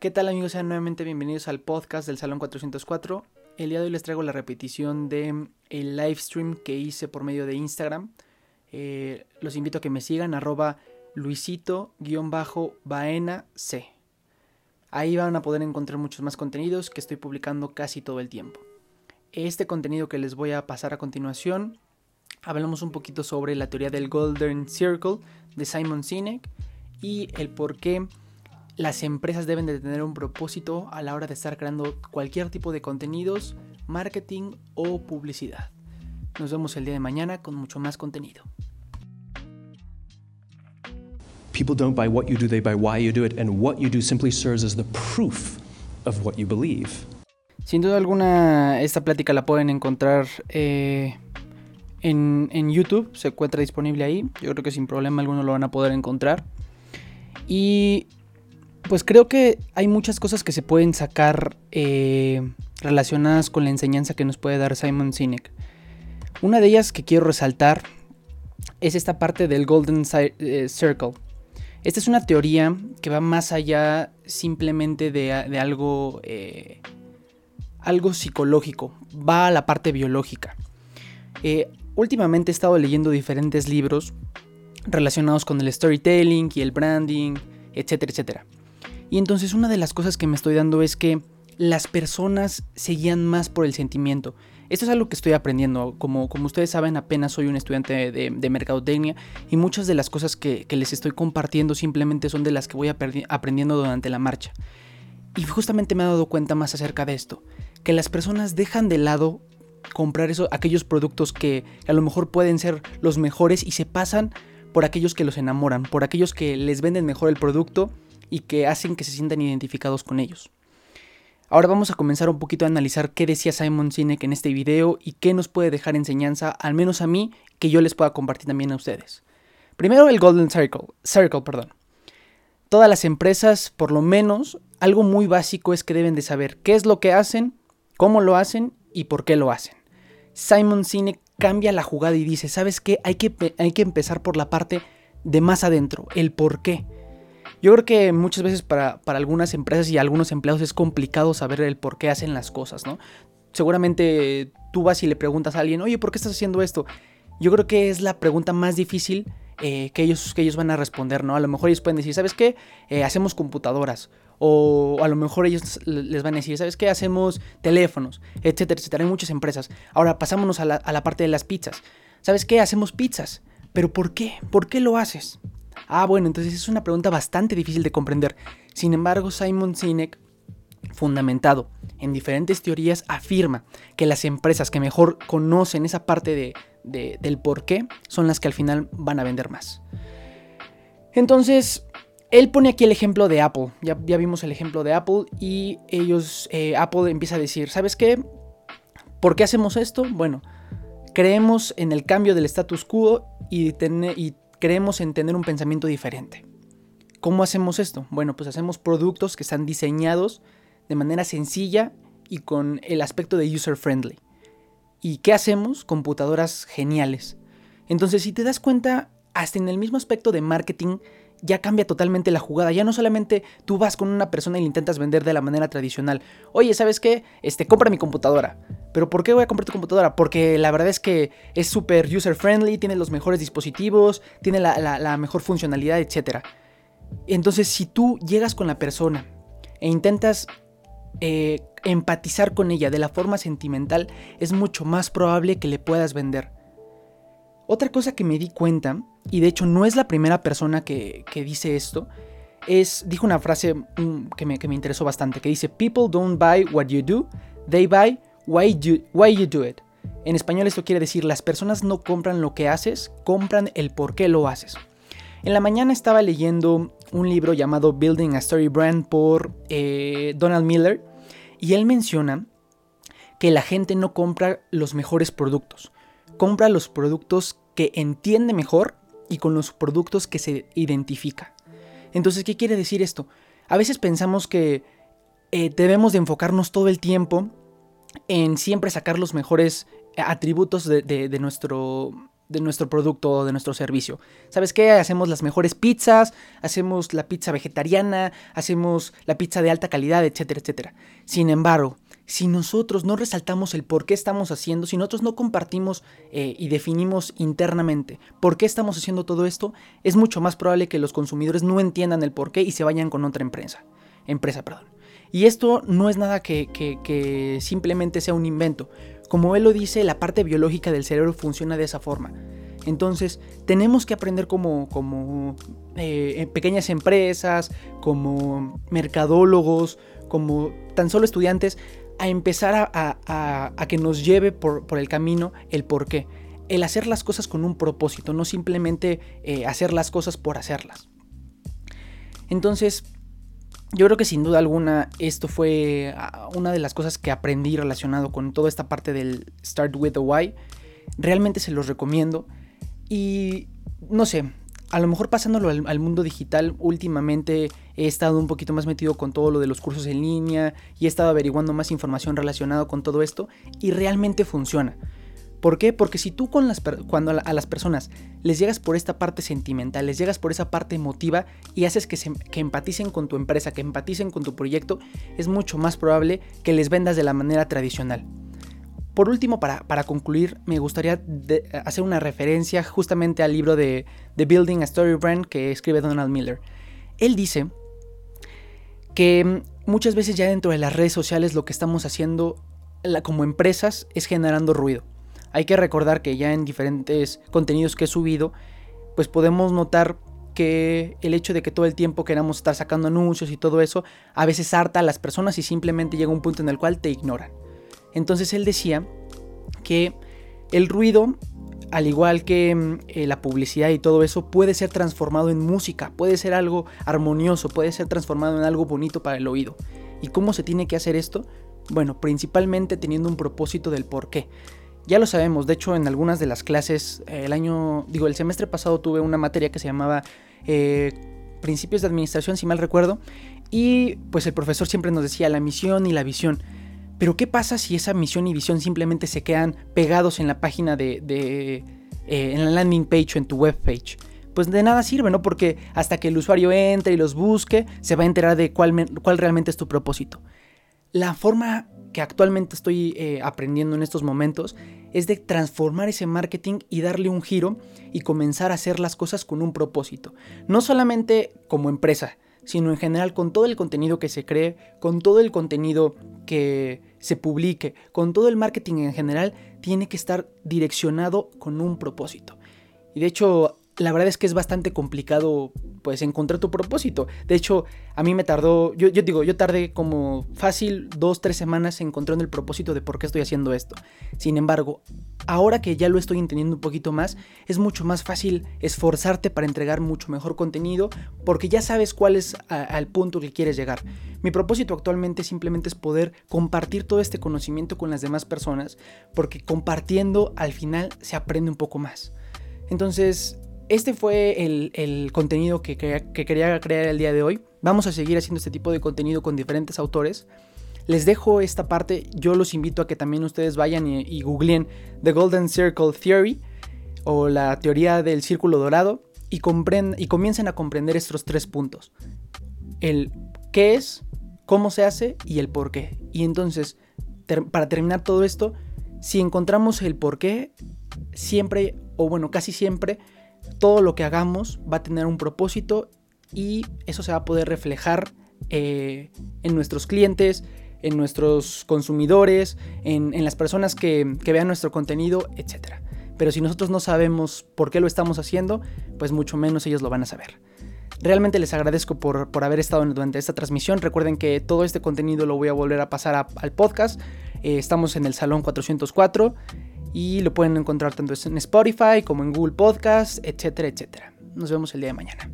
¿Qué tal amigos? Sean nuevamente bienvenidos al podcast del Salón 404. El día de hoy les traigo la repetición de el live stream que hice por medio de Instagram. Eh, los invito a que me sigan arroba luisito-baena c. Ahí van a poder encontrar muchos más contenidos que estoy publicando casi todo el tiempo. Este contenido que les voy a pasar a continuación, hablamos un poquito sobre la teoría del Golden Circle de Simon Sinek y el por qué las empresas deben de tener un propósito a la hora de estar creando cualquier tipo de contenidos, marketing o publicidad. Nos vemos el día de mañana con mucho más contenido. People don't buy what you do, they buy why you do it, and what you do simply serves as the proof of what you believe. Sin duda alguna, esta plática la pueden encontrar eh, en, en, YouTube, se encuentra disponible ahí. Yo creo que sin problema alguno lo van a poder encontrar. Y pues creo que hay muchas cosas que se pueden sacar eh, relacionadas con la enseñanza que nos puede dar Simon Sinek. Una de ellas que quiero resaltar es esta parte del Golden eh, Circle. Esta es una teoría que va más allá simplemente de, algo, eh, algo psicológico, va a la parte biológica. Últimamente he estado leyendo diferentes libros relacionados con el storytelling y el branding, etcétera, etcétera. Y entonces una de las cosas que me estoy dando es que las personas se guían más por el sentimiento. Esto es algo que estoy aprendiendo. Como, como ustedes saben, apenas soy un estudiante de, mercadotecnia y muchas de las cosas que, les estoy compartiendo simplemente son de las que voy aprendiendo durante la marcha. Y justamente me he dado cuenta más acerca de esto, que las personas dejan de lado comprar eso, aquellos productos que a lo mejor pueden ser los mejores y se pasan por aquellos que los enamoran, por aquellos que les venden mejor el producto y que hacen que se sientan identificados con ellos. Ahora vamos a comenzar un poquito a analizar qué decía Simon Sinek en este video y qué nos puede dejar enseñanza, al menos a mí, que yo les pueda compartir también a ustedes. Primero el Golden Circle, Circle, perdón. Todas las empresas, por lo menos, algo muy básico es que deben de saber qué es lo que hacen, cómo lo hacen y por qué lo hacen. Simon Sinek cambia la jugada y dice, ¿sabes qué? Hay que, hay que empezar por la parte de más adentro, el por qué. Yo creo que muchas veces para, algunas empresas y algunos empleados es complicado saber el por qué hacen las cosas, ¿no? Seguramente tú vas y le preguntas a alguien, oye, ¿por qué estás haciendo esto? Yo creo que es la pregunta más difícil eh, que, ellos, que ellos van a responder, ¿no? A lo mejor ellos pueden decir, ¿sabes qué? Eh, hacemos computadoras. O a lo mejor ellos les van a decir, ¿sabes qué? Hacemos teléfonos, etcétera, etcétera. Hay muchas empresas. Ahora pasámonos a la, a la parte de las pizzas. ¿Sabes qué? Hacemos pizzas. ¿Pero por qué? ¿Por qué lo haces? Ah, bueno, entonces es una pregunta bastante difícil de comprender. Sin embargo, Simon Sinek, fundamentado en diferentes teorías, afirma que las empresas que mejor conocen esa parte de, del por qué son las que al final van a vender más. Entonces, él pone aquí el ejemplo de Apple. Ya, ya vimos el ejemplo de Apple y ellos, eh, Apple empieza a decir, ¿sabes qué? ¿Por qué hacemos esto? Bueno, creemos en el cambio del status quo y, y creemos en tener un pensamiento diferente. ¿Cómo hacemos esto? Bueno, pues hacemos productos que están diseñados de manera sencilla y con el aspecto de user friendly. ¿Y qué hacemos? Computadoras geniales. Entonces, si te das cuenta, hasta en el mismo aspecto de marketing, ya cambia totalmente la jugada. Ya no solamente tú vas con una persona y le intentas vender de la manera tradicional. Oye, ¿sabes qué? Este, compra mi computadora. ¿Pero por qué voy a comprar tu computadora? Porque la verdad es que es súper user friendly, tiene los mejores dispositivos, tiene la, mejor funcionalidad, etc. Entonces, si tú llegas con la persona e intentas eh, empatizar con ella de la forma sentimental, es mucho más probable que le puedas vender. Otra cosa que me di cuenta, y de hecho no es la primera persona que, dice esto, es, dijo una frase mm, que, me, que me interesó bastante, que dice, People don't buy what you do, they buy why you, why you do it. En español esto quiere decir, las personas no compran lo que haces, compran el por qué lo haces. En la mañana estaba leyendo un libro llamado Building a Story Brand por eh, Donald Miller y él menciona que la gente no compra los mejores productos, compra los productos que entiende mejor y con los productos que se identifica. Entonces, ¿qué quiere decir esto? A veces pensamos que eh, debemos de enfocarnos todo el tiempo en siempre sacar los mejores atributos de, nuestro, de nuestro producto o de nuestro servicio. ¿Sabes qué? Hacemos las mejores pizzas, hacemos la pizza vegetariana, hacemos la pizza de alta calidad, etcétera, etcétera. Sin embargo, si nosotros no resaltamos el por qué estamos haciendo, si nosotros no compartimos eh, y definimos internamente por qué estamos haciendo todo esto, es mucho más probable que los consumidores no entiendan el por qué y se vayan con otra empresa. Empresa, perdón. Y esto no es nada que, simplemente sea un invento. Como él lo dice, la parte biológica del cerebro funciona de esa forma. Entonces, tenemos que aprender como, como eh, pequeñas empresas, como mercadólogos, como tan solo estudiantes, a empezar a, que nos lleve por, el camino el por qué. El hacer las cosas con un propósito, no simplemente eh, hacer las cosas por hacerlas. Entonces, yo creo que sin duda alguna esto fue ah, una de las cosas que aprendí relacionado con toda esta parte del Start with the Why. Realmente se los recomiendo. Y no sé, a lo mejor pasándolo al, mundo digital, últimamente he estado un poquito más metido con todo lo de los cursos en línea y he estado averiguando más información relacionada con todo esto y realmente funciona. ¿Por qué? Porque si tú con las, cuando a, las personas les llegas por esta parte sentimental, les llegas por esa parte emotiva y haces que, se, empaticen con tu empresa, que empaticen con tu proyecto, es mucho más probable que les vendas de la manera tradicional. Por último, para, concluir, me gustaría hacer una referencia justamente al libro de The Building a Story Brand que escribe Donald Miller. Él dice que mm, muchas veces ya dentro de las redes sociales lo que estamos haciendo como empresas es generando ruido. Hay que recordar que ya en diferentes contenidos que he subido, pues podemos notar que el hecho de que todo el tiempo queramos estar sacando anuncios y todo eso, a veces harta a las personas y simplemente llega un punto en el cual te ignoran. Entonces él decía que el ruido, al igual que mm, eh, la publicidad y todo eso, puede ser transformado en música, puede ser algo armonioso, puede ser transformado en algo bonito para el oído. ¿Y cómo se tiene que hacer esto? Bueno, principalmente teniendo un propósito del por qué. Ya lo sabemos, de hecho en algunas de las clases, eh, el año, digo, el semestre pasado tuve una materia que se llamaba eh, Principios de Administración, si mal recuerdo, y pues el profesor siempre nos decía la misión y la visión. Pero ¿qué pasa si esa misión y visión simplemente se quedan pegados en la página de, eh, en la landing page o en tu web page? Pues de nada sirve, ¿no? Porque hasta que el usuario entre y los busque, se va a enterar de cuál, cuál realmente es tu propósito. La forma que actualmente estoy eh, aprendiendo en estos momentos es de transformar ese marketing y darle un giro y comenzar a hacer las cosas con un propósito. No solamente como empresa, sino en general con todo el contenido que se cree, con todo el contenido que se publique, con todo el marketing en general, tiene que estar direccionado con un propósito. Y de hecho, la verdad es que es bastante complicado pues encontrar tu propósito. De hecho, a mí me tardó, yo, digo, yo tardé como fácil dos, tres semanas encontrando el propósito de por qué estoy haciendo esto. Sin embargo, ahora que ya lo estoy entendiendo un poquito más, es mucho más fácil esforzarte para entregar mucho mejor contenido porque ya sabes cuál es al punto que quieres llegar. Mi propósito actualmente simplemente es poder compartir todo este conocimiento con las demás personas porque compartiendo al final se aprende un poco más. Entonces, este fue el, contenido que, quería crear el día de hoy. Vamos a seguir haciendo este tipo de contenido con diferentes autores. Les dejo esta parte. Yo los invito a que también ustedes vayan y, googleen The Golden Circle Theory o la teoría del círculo dorado y, y comiencen a comprender estos tres puntos. El qué es, cómo se hace y el por qué. Y entonces, para terminar todo esto, si encontramos el por qué, siempre, o bueno, casi siempre, todo lo que hagamos va a tener un propósito y eso se va a poder reflejar eh, en nuestros clientes, en nuestros consumidores, en, las personas que, vean nuestro contenido, etc. Pero si nosotros no sabemos por qué lo estamos haciendo, pues mucho menos ellos lo van a saber. Realmente les agradezco por, haber estado durante esta transmisión. Recuerden que todo este contenido lo voy a volver a pasar al podcast. Eh, estamos en el Salón 404 y lo pueden encontrar tanto en Spotify como en Google Podcast, etcétera, etcétera. Nos vemos el día de mañana.